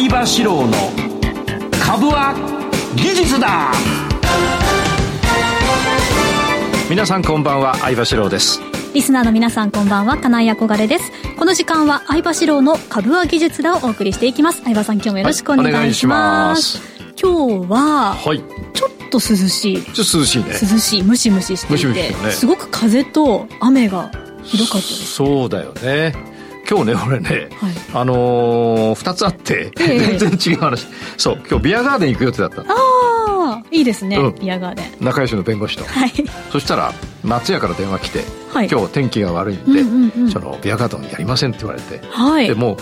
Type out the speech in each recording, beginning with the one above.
相場志郎の株は技術だ。皆さんこんばんは相場志郎です。リスナーの皆さんこんばんは金井憧れです。この時間は相場志郎の株は技術だをお送りしていきます。相場さん今日もよろしくお願いします,、はい、今日は、はい、ちょっと涼しい。ちょっと涼しいね。涼しいムシムシしていて、ね、すごく風と雨がひどかったです。そうだよね今日ね 俺ね、はい、あのー、2つあって、えー、全然違う話。そう今日ビアガーデン行く予定だったああいいですね、うん、ビアガーデン。仲良しの弁護士と、はい、そしたら松屋から電話来て、はい、今日天気が悪いんで、うんうんうん、そのビアガーデンやりませんって言われて、はい、でもう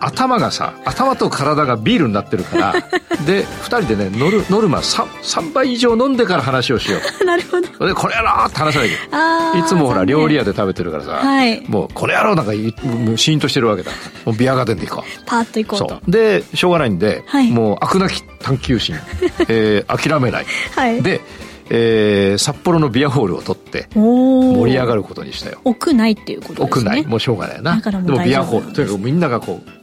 頭がさ頭と体がビールになってるから で2人でねノルノルマ 3, 3倍以上飲んでから話をしよう。なるほど。でこれやろうって話さなきゃいつもほら料理屋で食べてるからさ、はい、もうこれやろうなんかシーンとしてるわけだ。もうビアガーデンで行こう。パーッと行こうと。でしょうがないんで、はい、もう飽くなき探求心、えー、諦めない、はい、でえー、札幌のビアホールを取って盛り上がることにしたよ。屋内っていうことですね。屋内もうしょうがないな。でもビアホール。とにかくみんながこう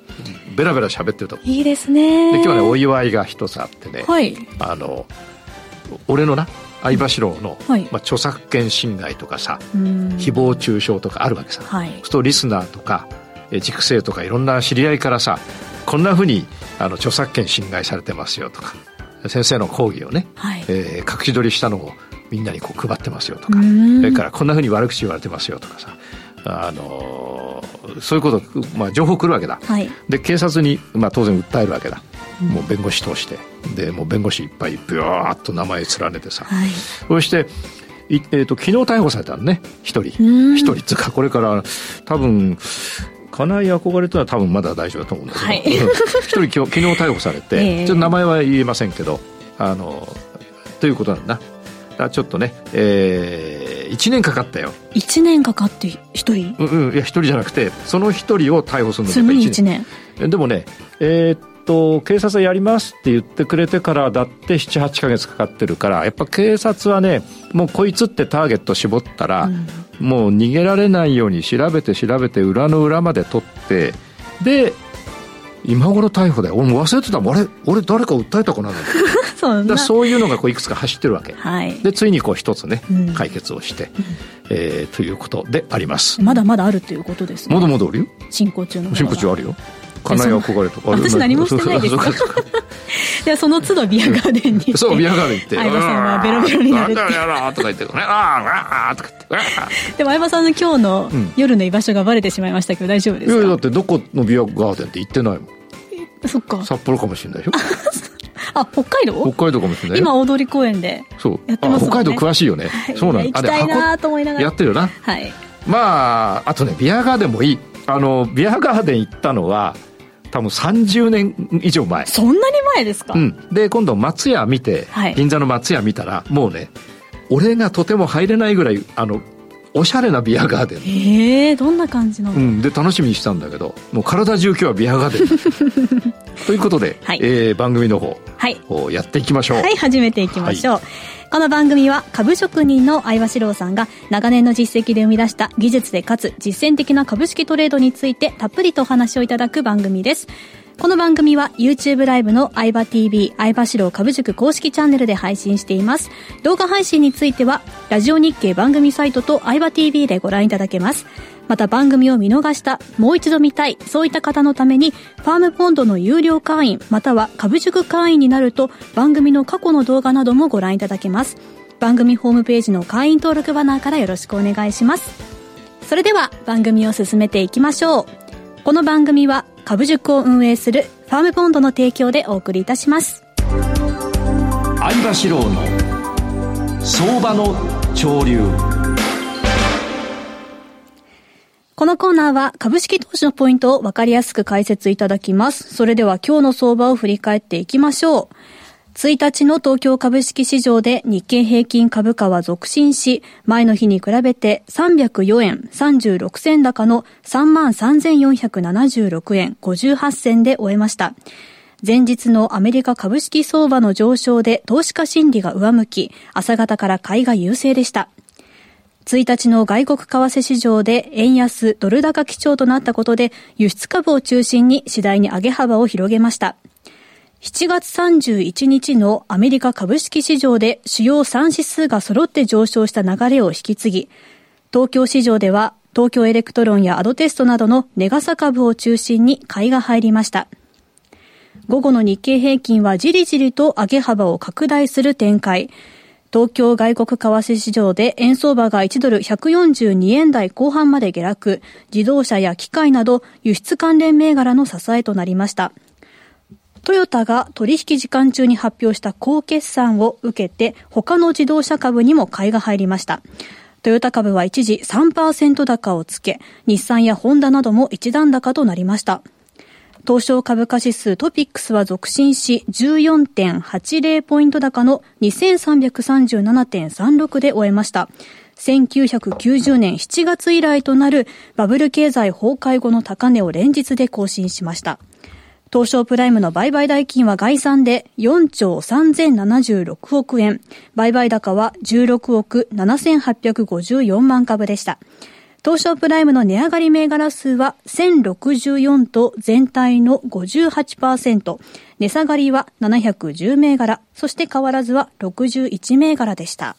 ベラベラ喋ってるといいですね。で今日はねお祝いが一つあってね、はい、あの俺のな相場志郎の、はい、まあ、著作権侵害とかさ誹謗中傷とかあるわけさ、はい、そうリスナーとか塾生とかいろんな知り合いからさこんなふうにあの著作権侵害されてますよとか先生の講義をね、はい、えー、隠し撮りしたのをみんなにこう配ってますよとかそれからこんなふうに悪口言われてますよとかさあのそういうこと、まあ、情報来るわけだ、はい、で警察に、まあ、当然訴えるわけだ、うん、もう弁護士通して。でもう弁護士いっぱいビワーッと名前連ねてさ、はい、そしてい、えーと、昨日逮捕されたのね。一人。一人。つうかこれから多分金井憧れとは多分まだ大丈夫だと思うんだけど、はい、一人昨日逮捕されて、えー、ちょっと名前は言えませんけどあのということなんだ。ちょっとね、えー、1年かかったよ。1年かかって1人？うんうん。いや1人じゃなくてその1人を逮捕するの。に1年。でもねえー、っと警察はやりますって言ってくれてからだって78か月かかってるからやっぱ警察はねもうこいつってターゲット絞ったら、うん、もう逃げられないように調べて調べて裏の裏まで取ってで今頃逮捕だよ。俺も忘れてたもん。あれ俺誰か訴えたかなだそういうのがこういくつか走ってるわけ、はい、でついにこう一つね、うん、解決をして、うん、えー、ということであります。まだまだあるということですね。まだまだあるよ。進行中の進行中あるよ。金井憧れとか私何もしてないです でその都度ビアガーデンにそうビアガーデン行って。相葉さんはベロベロになるってやらとか言ってねああとか言って。でも相葉さんの今日の夜の居場所がバレてしまいましたけど大丈夫ですか？いやだってどこのビアガーデンって行ってないもん。そっか。札幌かもしれないよあ北海道？北海道かもしれない今大通公園でやってますもん、ね、北海道詳しいよね、はい、そうなん行きたいなと思いながら。やってるよな。はい。まああとねビアガーデンもいい。あのビアガーデン行ったのは多分30年以上前。そんなに前ですか、うん、で今度松屋見て、はい、銀座の松屋見たらもうね俺がとても入れないぐらいあのおしゃれなビアガーデン。へえどんな感じなの、うん、で楽しみにしたんだけどもう体中今日はビアガーデン ということで、はい、えー、番組の方、はい、やっていきましょうはい始めていきましょう、はいこの番組は株職人の相葉史郎さんが長年の実績で生み出した技術でかつ実践的な株式トレードについてたっぷりとお話をいただく番組です。この番組は YouTube ライブの相葉 TV 相葉志郎株塾公式チャンネルで配信しています。動画配信についてはラジオ日経番組サイトと相葉 TV でご覧いただけます。また番組を見逃した、もう一度見たい、そういった方のために、ファームポンドの有料会員、または株塾会員になると、番組の過去の動画などもご覧いただけます。番組ホームページの会員登録バナーからよろしくお願いします。それでは番組を進めていきましょう。この番組は株塾を運営するファームボンドの提供でお送りいたします相場志郎の相場の潮流このコーナーは株式投資のポイントを分かりやすく解説いただきます。それでは今日の相場を振り返っていきましょう。1日の東京株式市場で日経平均株価は続伸し、前の日に比べて304円36銭高の33,476円58銭で終えました。前日のアメリカ株式相場の上昇で投資家心理が上向き、朝方から買いが優勢でした。1日の外国為替市場で円安ドル高基調となったことで輸出株を中心に次第に上げ幅を広げました。7月31日のアメリカ株式市場で主要3指数が揃って上昇した流れを引き継ぎ、東京市場では東京エレクトロンやアドバンテストなどの値がさ株を中心に買いが入りました。午後の日経平均はじりじりと上げ幅を拡大する展開。東京外国為替市場で円相場が1ドル142円台後半まで下落、自動車や機械など輸出関連銘柄の支えとなりました。トヨタが取引時間中に発表した高決算を受けて、他の自動車株にも買いが入りました。トヨタ株は一時3%高をつけ、日産やホンダなども一段高となりました。東証株価指数トピックスは続伸し14.80ポイント高の2337.36で終えました。1990年7月以来となるバブル経済崩壊後の高値を連日で更新しました。東証プライムの売買代金は概算で4兆3076億円。売買高は16億7854万株でした。東証プライムの値上がり銘柄数は1064と全体の58%。値下がりは710銘柄。そして変わらずは61銘柄でした。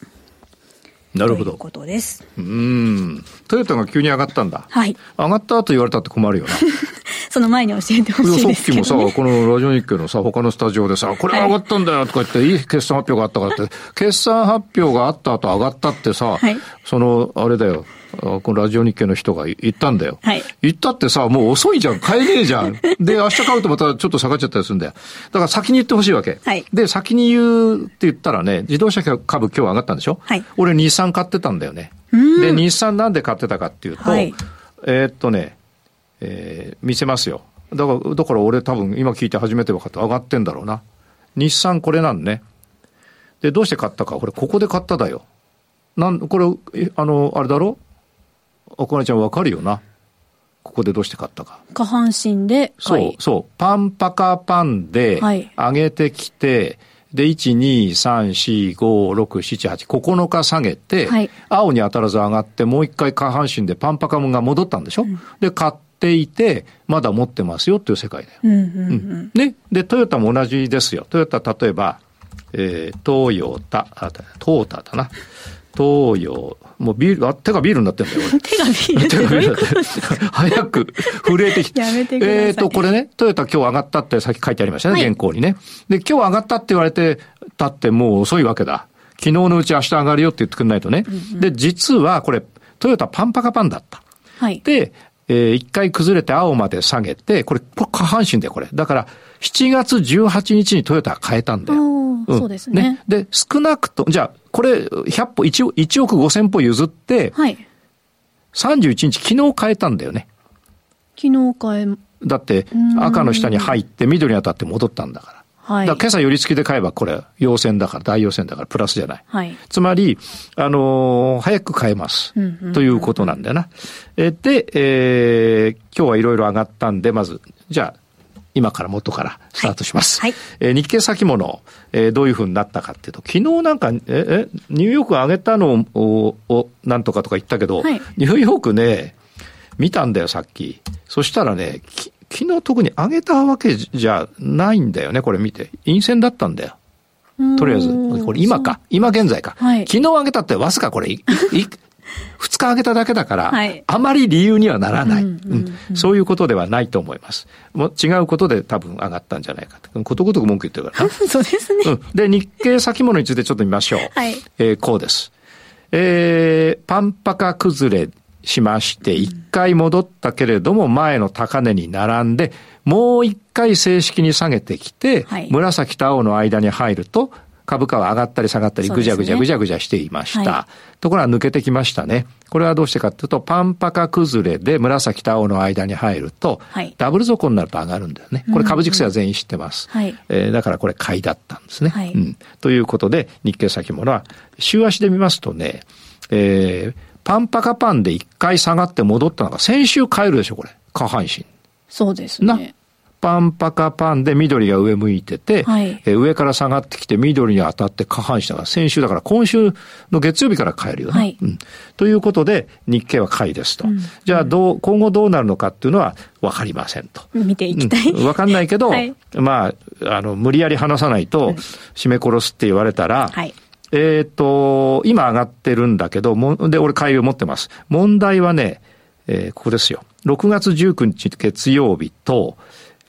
なるほど。ということです。うん。トヨタが急に上がったんだ。はい。上がった後言われたって困るよな。その前に教えてほしいですけど、ね、さっきもさ、このラジオ日経のさ、他のスタジオでさ、これ上がったんだよとか言って、はい、いい決算発表があったからって、決算発表があった後上がったってさ、はい、その、あれだよ、このラジオ日経の人が言ったんだよ。はい。言ったってさ、もう遅いじゃん。買えねえじゃん。で、明日買うとまたちょっと下がっちゃったりするんだよ。だから先に言ってほしいわけ。はい。で、先に言うって言ったらね、自動車株今日上がったんでしょ？はい。俺日産買ってたんだよね。で、日産なんで買ってたかっていうと、はい、えー、っとね、えー、見せますよ。だから、だから俺多分今聞いて初めて分かった。上がってんだろうな。日産これなんね。で、どうして買ったか？これここで買っただよ。なん、これ、あの、あれだろ？おかねちゃんわかるよな？ここでどうして買ったか。下半身でそう、そう。パンパカパンで、上げてきて、はいで、1、2、3、4、5、6、7、8、9日下げて、はい、青に当たらず上がって、もう一回下半身でパンパカムが戻ったんでしょ、うん、で、買っていて、まだ持ってますよっていう世界だよ。うんうんうん、ね。で、トヨタも同じですよ。トヨタ、例えば、えー、トヨタ、あ、トータだな。東洋、もうビール、あ、手がビールになってんだよ、手がビール手がビールになって早く震えてきて。やめてください。えっ、と、これね、トヨタ今日上がったってさっき書いてありましたね、はい、原稿にね。で、今日上がったって言われて、たってもう遅いわけだ。昨日のうち明日上がるよって言ってくんないとね。うんうん、で、実はこれ、トヨタパンパカパンだった。はい。で、えー、一回崩れて青まで下げて、これ、これ下半身だよ、これ。だから、7月18日にトヨタが変えたんだよ。うん、そうですね。ね。で、少なくと、じゃあ、これ、100歩、1, 1億5000歩譲って、はい。31日、昨日変えたんだよね。昨日変え、だって、赤の下に入って、緑に当たって戻ったんだから。はい。だ今朝寄り付きで買えば、これ、陽線だから、大陽線だから、プラスじゃない。はい。つまり、あのー、早く買えます。ということなんだよな。えで、えー、今日はいろいろ上がったんで、まず、じゃあ、今から元からスタートします。はい。はい、えー、日経先物、えー、どういうふうになったかっていうと、昨日なんか、え、え、ニューヨーク上げたのを、をなんとかとか言ったけど、はい、ニューヨークね、見たんだよ、さっき。そしたらね、昨日特に上げたわけじゃないんだよね、これ見て。陰線だったんだよ。とりあえず、これ今か、今現在か。はい、昨日上げたってわずかこれ、二日上げただけだから、はい、あまり理由にはならない、そういうことではないと思います。もう違うことで多分上がったんじゃないかと。ことごとく文句言ってるから そうですね、うん。で、日経先物についてちょっと見ましょう。はい、えー、こうです。えー、パンパカ崩れしまして、一回戻ったけれども、前の高値に並んで、もう一回正式に下げてきて、はい、紫と青の間に入ると、株価は上がったり下がったりぐじゃぐじゃぐじゃぐじゃしていました。はい、ところが抜けてきましたね。これはどうしてかというと、パンパカ崩れで紫と青の間に入ると、はい、ダブル底になると上がるんだよね。これ株軸性は全員知ってます。はい、えー、だからこれ買いだったんですね。はい、うん。ということで、日経先物は、週足で見ますとね、えー、パンパカパンで一回下がって戻ったのが先週買えるでしょ、これ。下半身。そうですね。パンパカパンで緑が上向いてて、はい、え上から下がってきて緑に当たって下半身だから、先週だから今週の月曜日から買えるよね。はい、うん、ということで、日経は買いですと。うん、じゃあどう、今後どうなるのかっていうのは分かりませんと。見ていきたい。分、うん、かんないけど、はい、まあ、あの、無理やり話さないと、締め殺すって言われたら、はいえっ、ー、と、今上がってるんだけど、もで、俺買いを持ってます。問題はね、えー、ここですよ。6月19日月曜日と、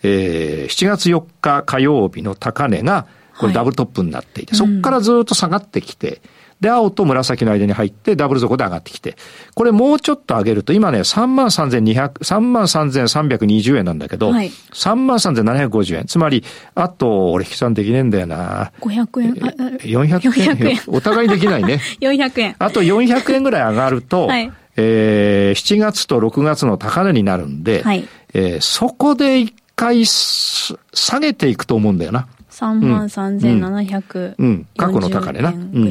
えー、7月4日火曜日の高値が、これダブルトップになっていて、はい、そこからずっと下がってきて、で、青と紫の間に入ってダブル底で上がってきて、これもうちょっと上げると、今ね、33,200、33,320円なんだけど、はい、33,750円。つまり、あと、俺引き算できねえんだよな。500円。400円。円お互いできないね。400円。あと400円ぐらい上がると、はい、えー、7月と6月の高値になるんで、はい、えー、そこで一回下げていくと思うんだよな。3万3700、うん、うん。過去の高値な。うん。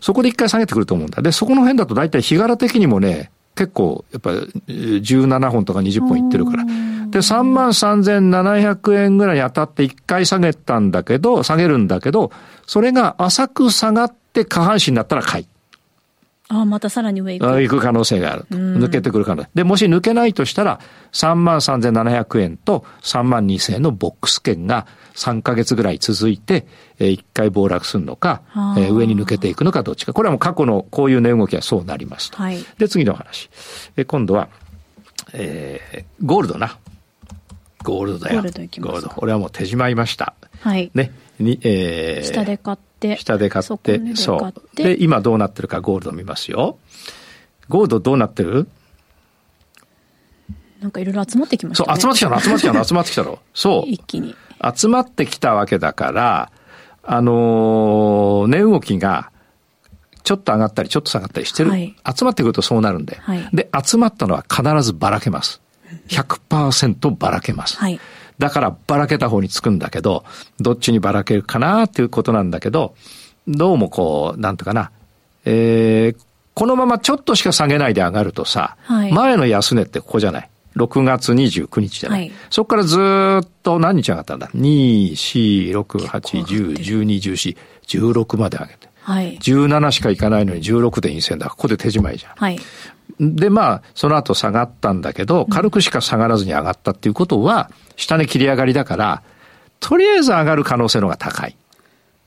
そこで一回下げてくると思うんだ。で、そこの辺だと大体日柄的にもね、結構、やっぱ17本とか20本いってるから。で、3万3700円ぐらいに当たって一回下げたんだけど、下げるんだけど、それが浅く下がって下半身になったら買い。ああ、またさらに上行く。行く可能性があると。抜けてくる可能性。で、もし抜けないとしたら、3万3700円と3万2000円のボックス券が3ヶ月ぐらい続いて、えー、1回暴落するのか、えー、上に抜けていくのかどっちか。これはもう過去のこういう値動きはそうなりますと。はい、で、次の話。えー、今度は、えー、ゴールドな。ゴールドだよ。ゴールド行きますゴールド。俺はもう手締まいました。はい。ね。に、えー、下で買って。下で買って。そう。で、今どうなってるかゴールド見ますよ。ゴールドどうなってる？なんかいろいろ集まってきましたね。そう、集まってきたの、集まってきたの、集まってきたの。そう。一気に。集まってきたわけだから、あのー、値動きが、ちょっと上がったり、ちょっと下がったりしてる。はい、集まってくるとそうなるんで。はい、で、集まったのは必ずばらけます。100%ばらけます。はい、だからばらけた方につくんだけど、どっちにばらけるかなっていうことなんだけど、どうもこう、なんとかな、えー、このままちょっとしか下げないで上がるとさ、はい、前の安値ってここじゃない？6月29日じゃない？はい、そこからずっと何日上がったんだ ?2、4、6、8、10、12、14、16まで上げて。はい、17しかいかないのに16で陰線だ。ここで手仕まいじゃん。はい、で、まあ、その後下がったんだけど、軽くしか下がらずに上がったっていうことは、下値切り上がりだから、とりあえず上がる可能性の方が高い。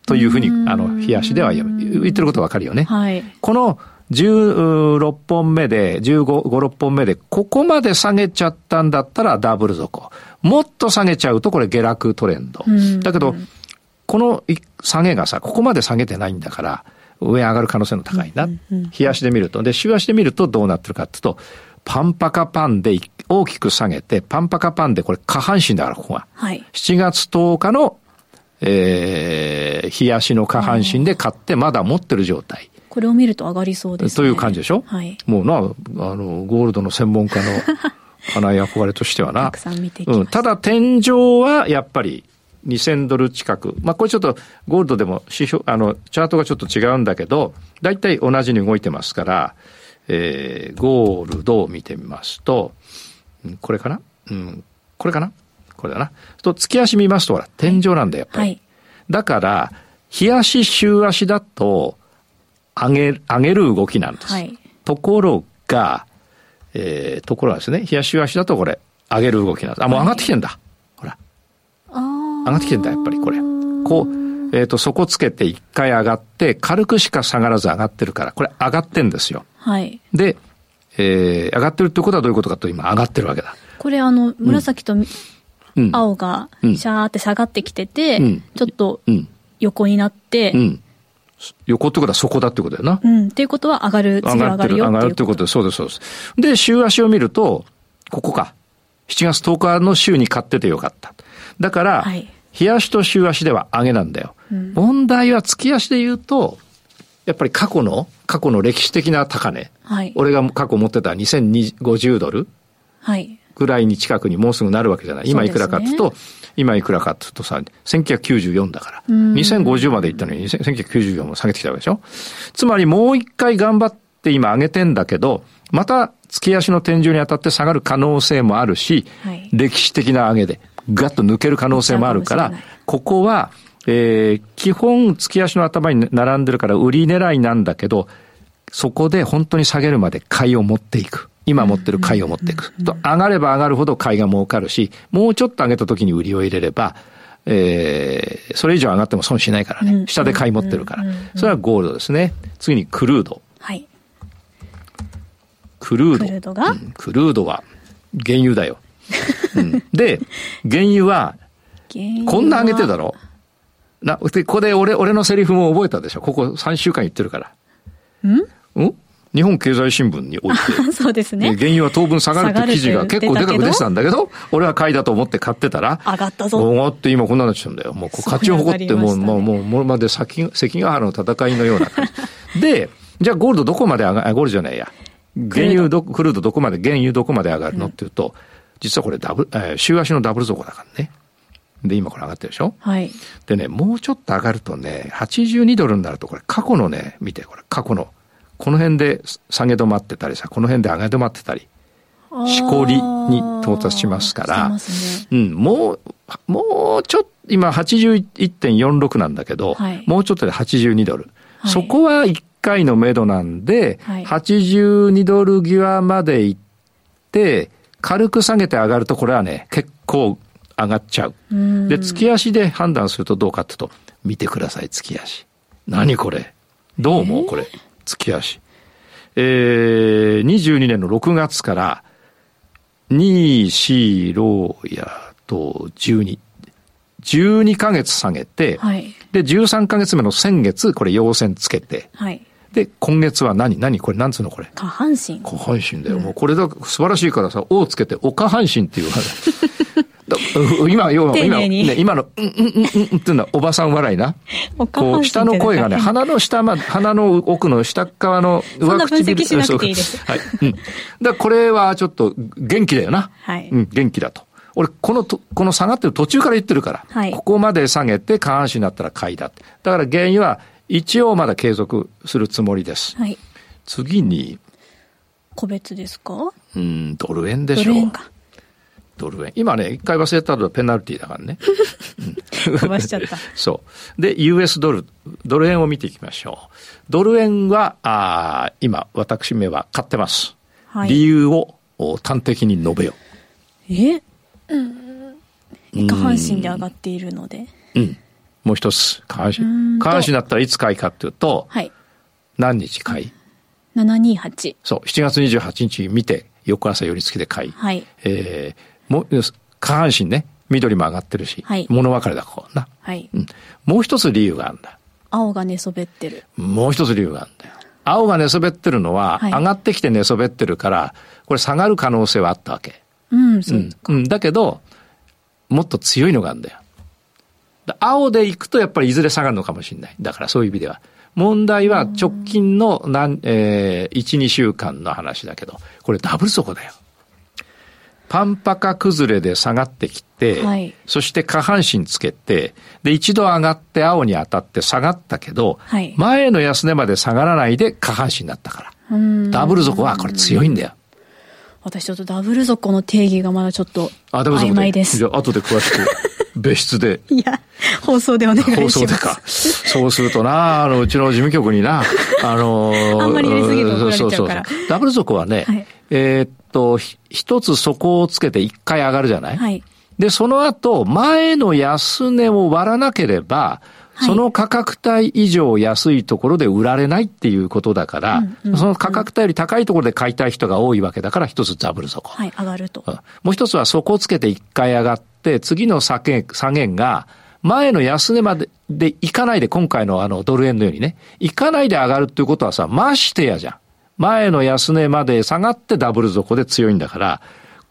というふうに、あの、冷やしでは言ってることわかるよね。はい、この16本目で、15、5、6本目で、ここまで下げちゃったんだったらダブル底。もっと下げちゃうとこれ下落トレンド。だけど、この下げがさ、ここまで下げてないんだから、上上がる可能性の高いな。日足で見ると。で、週足で見るとどうなってるかっていうと、パンパカパンで大きく下げて、パンパカパンでこれ下半身だから、ここが。はい、7月10日の、えー、日足の下半身で買ってまだ持ってる状態。これを見ると上がりそうですね。という感じでしょ？はい。もうな、あの、ゴールドの専門家の花井憧れとしてはな。たくさん見てきまうん。ただ天井はやっぱり2000ドル近く。まあこれちょっとゴールドでも指標、あの、チャートがちょっと違うんだけど、大体同じに動いてますから、えー、ゴールドを見てみますと、これかな？うん、これかな？これだな。と、月足見ますと、ほら、天井なんだよ、やっぱり。はい、だから、日足、週足だと、上げ、上げる動きなんです。はい、ところが、えー、ところがですね、冷やし足だとこれ、上げる動きなんです。あ、もう上がってきてんだ。ほら。上がってきてんだ、やっぱりこれ。こう、えっ、ー、と、底つけて一回上がって、軽くしか下がらず上がってるから、これ上がってんですよ。はい。で、えー、上がってるってことはどういうことかと今上がってるわけだ。これあの、紫と、青がシャーって下がってきてて、うん、ちょっと横になって、うん横ってことはそこだってことだよな。うん。っていうことは上がる、次は上がるよ上がるってことで、そうです、そうです。で、週足を見ると、ここか。7月10日の週に買っててよかった。だから、はい、日足と週足では上げなんだよ。うん、問題は月足で言うと、やっぱり過去の、過去の歴史的な高値。はい、俺が過去持ってた2050ドル。はい。ぐらいに近くにもうすぐなるわけじゃない。今いくらかっていうと、今いくらかっていうとさ、1994だから。2050までいったのに1994も下げてきたわけでしょ？つまりもう一回頑張って今上げてんだけど、また月足の天井に当たって下がる可能性もあるし、はい、歴史的な上げで。ガッと抜ける可能性もあるから、ここは、えー、基本、月足の頭に並んでるから売り狙いなんだけど、そこで本当に下げるまで買いを持っていく。今持ってる買いを持っていく。と、上がれば上がるほど買いが儲かるし、もうちょっと上げた時に売りを入れれば、えー、それ以上上がっても損しないからね。下で買い持ってるから。それはゴールドですね。次にクルード。はい。クルード。クルードが、うん、クルードは原油だよ。うん、で、原油は、こんな上げてるだろ？な、で、ここで俺、俺のセリフも覚えたでしょ？ここ3週間言ってるから。ん？ん？日本経済新聞において。そうですね。原油は当分下がるって記事が結構でかく出てたんだけど、俺は買いだと思って買ってたら、上がったぞ。上がって今こんなになっちゃうんだよ。もう勝ちを誇ってもう、もう、もう、もうまで関関ヶ原の戦いのような感じ。で、じゃあゴールドどこまで上がる、ゴールドじゃないや。原油ど、クルードどこまで、原油どこまで上がるの？っていうと、実はこれダブル、えー、週足のダブル底だからね。で、今これ上がってるでしょ？はい。でね、もうちょっと上がるとね、82ドルになると、これ過去のね、見て、これ過去のこの辺で下げ止まってたりさ、この辺で上げ止まってたり、しこりに到達しますから、ね、うん、もう、もうちょっと、今81.46なんだけど、はい、もうちょっとで82ドル。はい、そこは1回の目処なんで、はい、82ドル際まで行って、軽く下げて上がると、これはね、結構上がっちゃう。で、月足で判断するとどうかっていうと、見てください、月足。何これ？どう思うこれ？月足。えー、22年の6月から、2、4、6やと12。12ヶ月下げて、はい、で、13ヶ月目の先月、これ陽線つけて、はい、で、今月は何？何これ、なんつうのこれ？下半身。下半身だよ。うん、もうこれだ、素晴らしいからさ、O つけて、お下半身ってい う。今、要は、今、ね、今の、うんうんうんうんっていうのは、おばさん笑いな。こう、下の声がね、鼻の下ま、鼻の奥の下側の上唇。そんな分析いいです。はい。うん。だこれはちょっと元気だよな。はい。うん、元気だと。俺、このと、この下がってる途中から言ってるから。はい。ここまで下げて下半身になったら買いだって。だから原因は、一応まだ継続するつもりです。はい。次に。個別ですか？うん、ドル円でしょ。ドル円か。ドル円。今ね、一回忘れたのはペナルティーだからね。飛ばしちゃった。そう。で、US ドル、ドル円を見ていきましょう。ドル円は、あ今、私めは買ってます。はい、理由を端的に述べよう。え？うん。下半身で上がっているので。うん。もう一つ、下半身。下半身だったらいつ買いかっていうと、はい。何日買い ?728。そう、7月28日見て、翌朝寄り付きで買い。はい。えー、も下半身ね、緑も上がってるし、はい、物別れだ、こうな。はい、うん。もう一つ理由があるんだ。青が寝そべってる。もう一つ理由があるんだよ。青が寝そべってるのは、はい、上がってきて寝そべってるから、これ下がる可能性はあったわけ。うん、そううん。だけど、もっと強いのがあるんだよ。青で行くとやっぱりいずれ下がるのかもしれない。だからそういう意味では。問題は直近の何、えー、1、2週間の話だけど、これダブル底だよ。パンパカ崩れで下がってきて、はい、そして下半身つけて、で、一度上がって青に当たって下がったけど、はい、前の安値まで下がらないで下半身になったから。ダブル底はこれ強いんだよ。私ちょっとダブル底の定義がまだちょっと曖昧です。じゃあ後で詳しく。別室で。いや、放送でお願いします。放送でか。そうするとな、あの、うちの事務局にな、あのあんまりやりすぎると怒られちゃうから。そうそうそうダブル底はね、はい、えー、っと、一つ底をつけて一回上がるじゃない？はい。で、その後、前の安値を割らなければ、その価格帯以上安いところで売られないっていうことだから、うんうんうん、その価格帯より高いところで買いたい人が多いわけだから、一つダブル底。はい、上がると。もう一つは底をつけて一回上がって、次の下げ、下げが、前の安値までで行かないで、今回のあのドル円のようにね、行かないで上がるっていうことはさ、ましてやじゃん。前の安値まで下がってダブル底で強いんだから、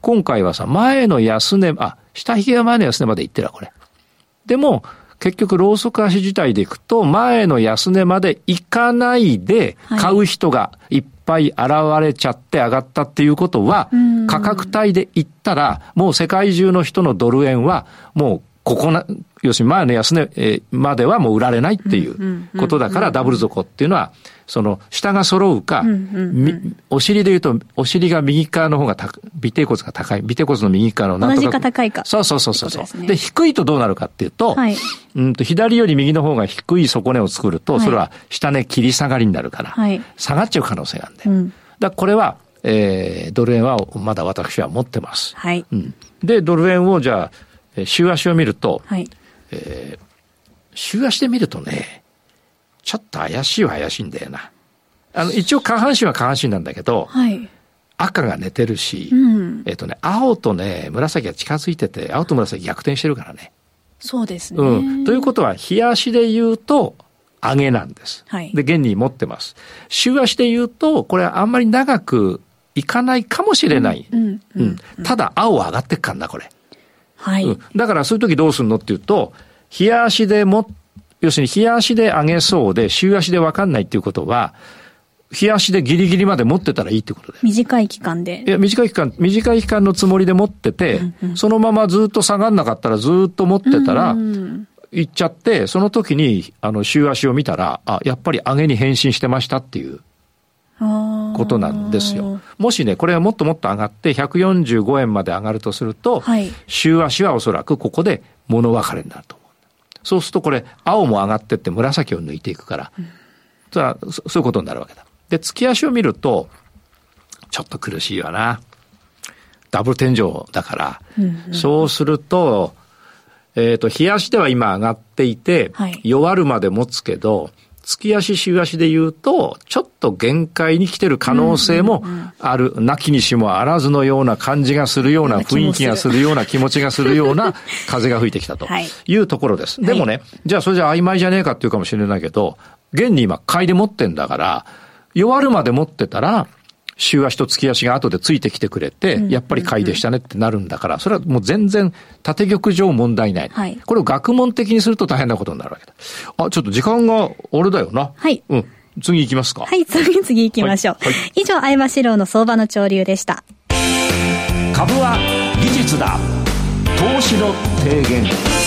今回はさ、前の安値、あ、下髭が前の安値まで行ってるわ、これ。でも、結局、ローソク足自体でいくと、前の安値まで行かないで、買う人がいっぱい現れちゃって上がったっていうことは、価格帯で言ったら、もう世界中の人のドル円は、もうここな、要するに前の安値まではもう売られないっていうことだから、ダブル底っていうのは、その、下が揃うか、お尻で言うと、お尻が右側の方が尾低骨が高い。尾低骨の右側のなんとか。同じか高いか。そうそうそうそう。で、低いとどうなるかっていうと、はい、うんと左より右の方が低い底根を作ると、それは下根切り下がりになるから、はい、下がっちゃう可能性があるんだよ。うん、だこれは、えー、ドル円はまだ私は持ってます。はい。うん、で、ドル円をじゃあ、週足を見ると、はい、えー、週足で見るとね、ちょっと怪しいは怪しいんだよな。あの、一応下半身は下半身なんだけど、はい、赤が寝てるし、うん、えっ、とね、青とね、紫が近づいてて、青と紫逆転してるからね。そうですね。うん。ということは、日足で言うと、上げなんです。はい、で、現に持ってます。週足で言うと、これはあんまり長くいかないかもしれない。うん。うん、ただ、青上がってっかんな、これ。はい、うん。だからそういう時どうするのっていうと、冷や足でも、要するに冷や足で上げそうで、週足でわかんないっていうことは、冷や足でギリギリまで持ってたらいいってことで。短い期間で。いや、短い期間、短い期間のつもりで持ってて、うんうん、そのままずっと下がんなかったらずっと持ってたら、行っちゃって、その時に、あの、週足を見たら、あ、やっぱり上げに変身してましたっていう。ことなんですよ。もしね、これがもっともっと上がって145円まで上がるとすると、はい、週足はおそらくここで物別れになると思う。そうするとこれ、青も上がってって紫を抜いていくから、うん、そういうことになるわけだ。で、月足を見ると、ちょっと苦しいよな。ダブル天井だから、うんうん、そうすると、えっ、ー、と、日足では今上がっていて、はい、弱るまで持つけど、月足、週足で言うと、ちょっと限界に来てる可能性もある、なきにしもあらずのような感じがするような雰囲気がするような気持ちがするような 風が吹いてきたとい。うところです。でもね、じゃあそれじゃ曖昧じゃねえかっていうかもしれないけど、現に今買いで持ってんだから、弱るまで持ってたら、週足と月足が後でついてきてくれて、やっぱり買いでしたねってなるんだから、それはもう全然縦玉上問題ない。はい、これを学問的にすると大変なことになるわけだ。あ、ちょっと時間が俺だよな。はい。うん。次行きますか。はい、次次行きましょう。はい、はい、以上、相場志郎の相場の潮流でした。株は技術だ。投資の提言。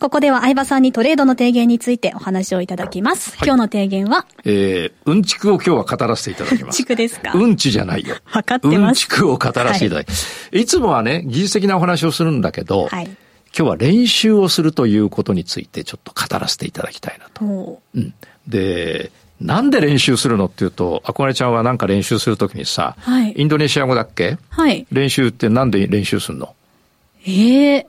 ここでは相葉さんにトレードの提言についてお話をいただきます。はい、今日の提言は？えー、うんちくを今日は語らせていただきます。うんちくですかうんちじゃないよ。分かってます。うんちくを語らせていただきます。はい、いつもはね、技術的なお話をするんだけど、はい、今日は練習をするということについてちょっと語らせていただきたいなと。うん、で、なんで練習するのっていうと、あこねちゃんはなんか練習するときにさ、はい、インドネシア語だっけ？はい。練習ってなんで練習するの？ええー、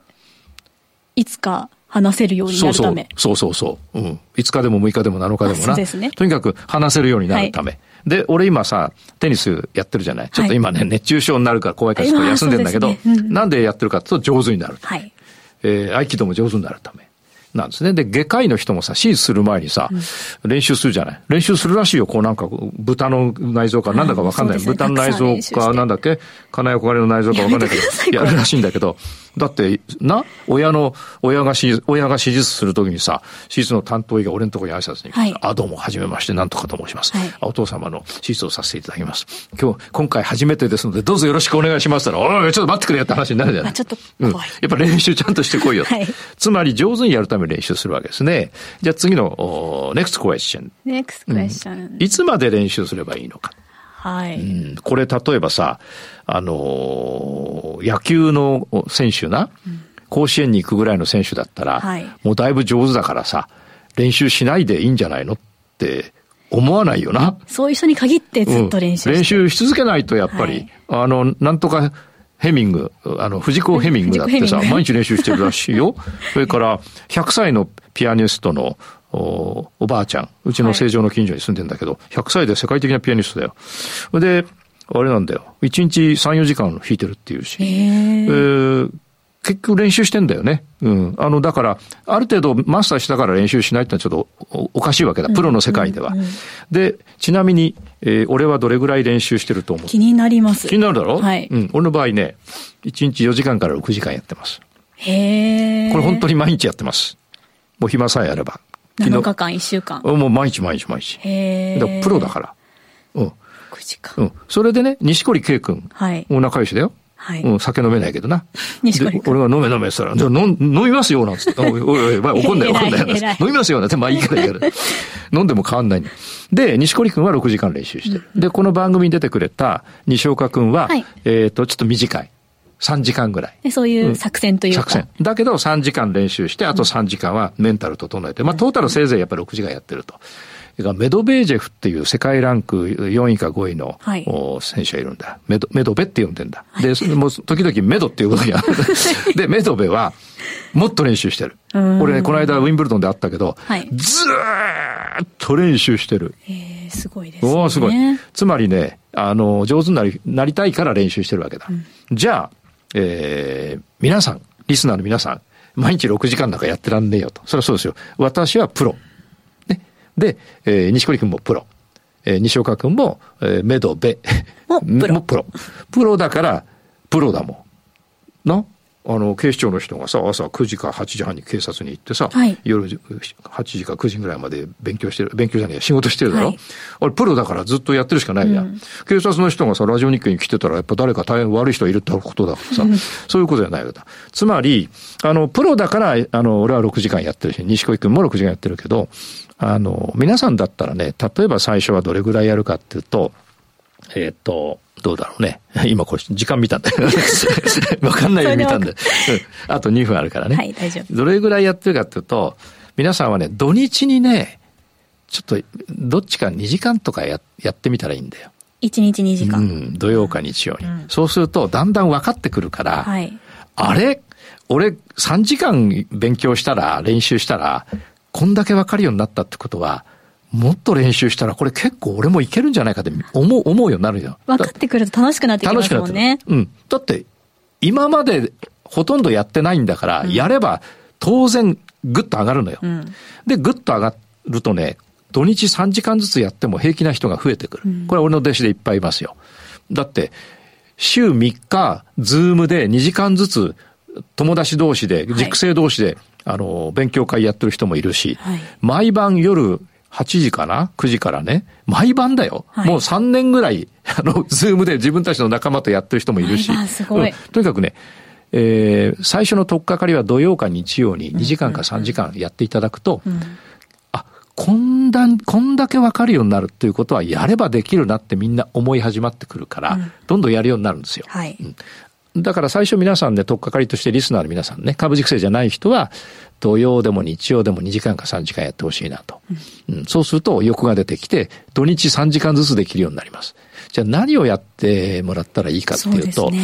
いつか話せるようになるため。そうそうそうそう。うん。5日でも6日でも7日でもな。そうですね。とにかく話せるようになるため。はい、で、俺今さ、テニスやってるじゃない？ちょっと今ね、はい、熱中症になるから怖いからちょっと休んでんだけど、ねうん、なんでやってるかっていうと上手になる。はい。えー、合気道も上手になるため。なんですね。で、外科医の人もさ、手術する前にさ、うん、練習するじゃない？練習するらしいよ。こうなんか、豚の内臓かなんだかわかんない。ね、豚の内臓かなんだっけ？金谷小金の内臓かわかんないけど、やるらしいんだけど、だって、な、親の、親が手術、親が手術するときにさ、手術の担当医が俺のところに挨拶に来て、はい、あ、どうも、はじめまして、なんとかと申します、はい、お父様の手術をさせていただきます。今日、今回初めてですので、どうぞよろしくお願いしますったら、おい、ちょっと待ってくれよって話になるじゃない。ちょっと怖い、うん。やっぱ練習ちゃんとしてこいよ。はい、つまり、上手にやるために練習するわけですね。じゃあ次の、next question。next question、うん。いつまで練習すればいいのか。はい。うん、これ例えばさ、あのー、野球の選手な、うん甲子園に行くぐらいの選手だったら、はい、もうだいぶ上手だからさ、練習しないでいいんじゃないのって思わないよな。そういう人に限ってずっと練習、うん、練習し続けないとやっぱり、はい、あの、なんとかヘミング、あの、藤子ヘミングだってさ、毎日練習してるらしいよ。それから、100歳のピアニストのおおばあちゃん、うちの成城の近所に住んでんだけど、はい、100歳で世界的なピアニストだよ。で、あれなんだよ。1日3、4時間弾いてるっていうし。えー、結局練習してんだよね。うん。あの、だから、ある程度マスターしたから練習しないってのはちょっとおかしいわけだ。プロの世界では。で、ちなみに、えー、俺はどれぐらい練習してると思う？気になります。気になるだろ？はい。うん。俺の場合ね、1日4時間から6時間やってます。へえ。これ本当に毎日やってます。もう暇さえあれば。7日間、1週間。もう毎日毎日毎日。へえ。プロだから。うん。6時間。うん。それでね、西堀圭君。はい。もう仲良しだよ。はい。うん、酒飲めないけどな。西堀俺が飲め飲めって言ったら、じゃあ飲飲みますよ、なんつって。おいおいおい、怒んなよ、怒んなよ。飲みますよ、なんて、まあいいからいいから。飲んでも変わんないで、西堀君は6時間練習してる。で、この番組に出てくれた西岡君は、はい、えっ、と、ちょっと短い。3時間ぐらい。そういう作戦というか、うん、作戦。だけど3時間練習して、あと3時間はメンタル整えて、まあトータルせいぜいやっぱり6時間やってると。メドベージェフっていう世界ランク4位か5位の、はい、選手がいるんだ。メド、メドベって呼んでんだ。はい、で、もう時々メドっていうことにで、メドベは、もっと練習してる。俺ね、この間ウィンブルドンで会ったけど、はい、ずーっと練習してる。えー、すごいですね。おすごい。つまりね、あの、上手になり、なりたいから練習してるわけだ。うん、じゃあ、えー、皆さん、リスナーの皆さん、毎日6時間なんかやってらんねえよと。それはそうですよ。私はプロ。で、えー、西堀君もプロ。えー、西岡君も、えー、メドベ。もプロ。プロ。プロだから、プロだもん。なあの、警視庁の人がさ、朝9時か8時半に警察に行ってさ、はい、夜8時か9時ぐらいまで勉強してる、勉強じゃねえ仕事してるだろ、はい、あれ、プロだからずっとやってるしかないや、うん、警察の人がさ、ラジオ日経に来てたら、やっぱ誰か大変悪い人いるってことだからさ、そういうことじゃないわけだ。つまり、あの、プロだから、あの、俺は6時間やってるし、西小君も6時間やってるけど、あの、皆さんだったらね、例えば最初はどれぐらいやるかっていうと、えっ、と、どうだろうね。今これ時間見たんだよ。わかんないように見たんで。あと2分あるからね。はい、大丈夫。どれぐらいやってるかっていうと、皆さんはね、土日にね、ちょっと、どっちか2時間とかややってみたらいいんだよ。1日2時間。うん、土曜か日曜に。うん、そうすると、だんだん分かってくるから、はい、あれ？俺3時間勉強したら、練習したら、こんだけ分かるようになったってことは、もっと練習したら、これ結構俺もいけるんじゃないかって思う、思うようになるよ。分かってくると楽しくなってきますもんね。うん。だって、今までほとんどやってないんだから、うん、やれば当然ぐっと上がるのよ。うん、で、ぐっと上がるとね、土日3時間ずつやっても平気な人が増えてくる。うん、これ俺の弟子でいっぱいいますよ。だって、週3日、ズームで2時間ずつ友達同士で、塾生同士で、はい、あの、勉強会やってる人もいるし、はい、毎晩夜8時かな ?9 時からね。毎晩だよ。はい、もう3年ぐらい、あの、ズームで自分たちの仲間とやってる人もいるし。すごい、うん、とにかくね、えー、最初の取っかかりは土曜か日曜に2時間か3時間やっていただくと、うんうん、あ、こんだ、こんだけわかるようになるっていうことはやればできるなってみんな思い始まってくるから、うん、どんどんやるようになるんですよ。はい、だから最初皆さんね、取っかかりとしてリスナーの皆さんね、株軸性じゃない人は、土曜でも日曜でも2時間か3時間やってほしいなと、うん、そうすると欲が出てきて、土日3時間ずつできるようになります。じゃあ何をやってもらったらいいかっていうと、うね、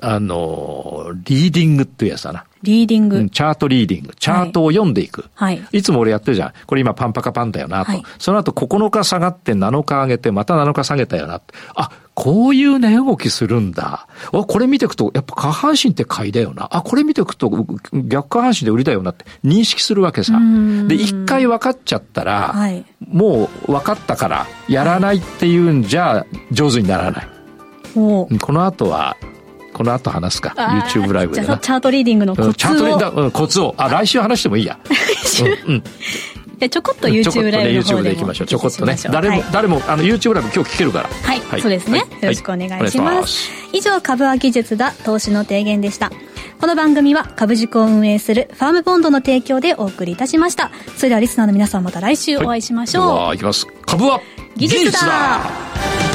あの、リーディングっていうやつだな。リーディング、チャートリーディング。チャートを読んでいく。はい。いつも俺やってるじゃん。これ今パンパカパンだよなと。はい、その後9日下がって7日上げて、また7日下げたよな。あ、こういう値動きするんだ。あ、これ見ていくと、やっぱ下半身って買いだよな。あ、これ見ていくと逆下半身で売りだよなって認識するわけさ。で、一回分かっちゃったら、はい、もう分かったからやらないっていうんじゃ上手にならない。この後はこの後話すか。YouTube ライブでチャートリーディングのコツを、チャートリーディング、うん、コツを。あ来週話してもいいや。うん、でちょこっと YouTube ライブの方ででいきましょう。ちょこっとね。誰も、はい、誰もあの YouTube ライブ今日聞けるから。はい、はい、そうですね、はい、よろしくお願いします,、以上株は技術だ投資の提言でした。この番組は株塾を運営するファームボンドの提供でお送りいたしました。それではリスナーの皆さんまた来週お会いしましょう、はい、いきます。株は技術だ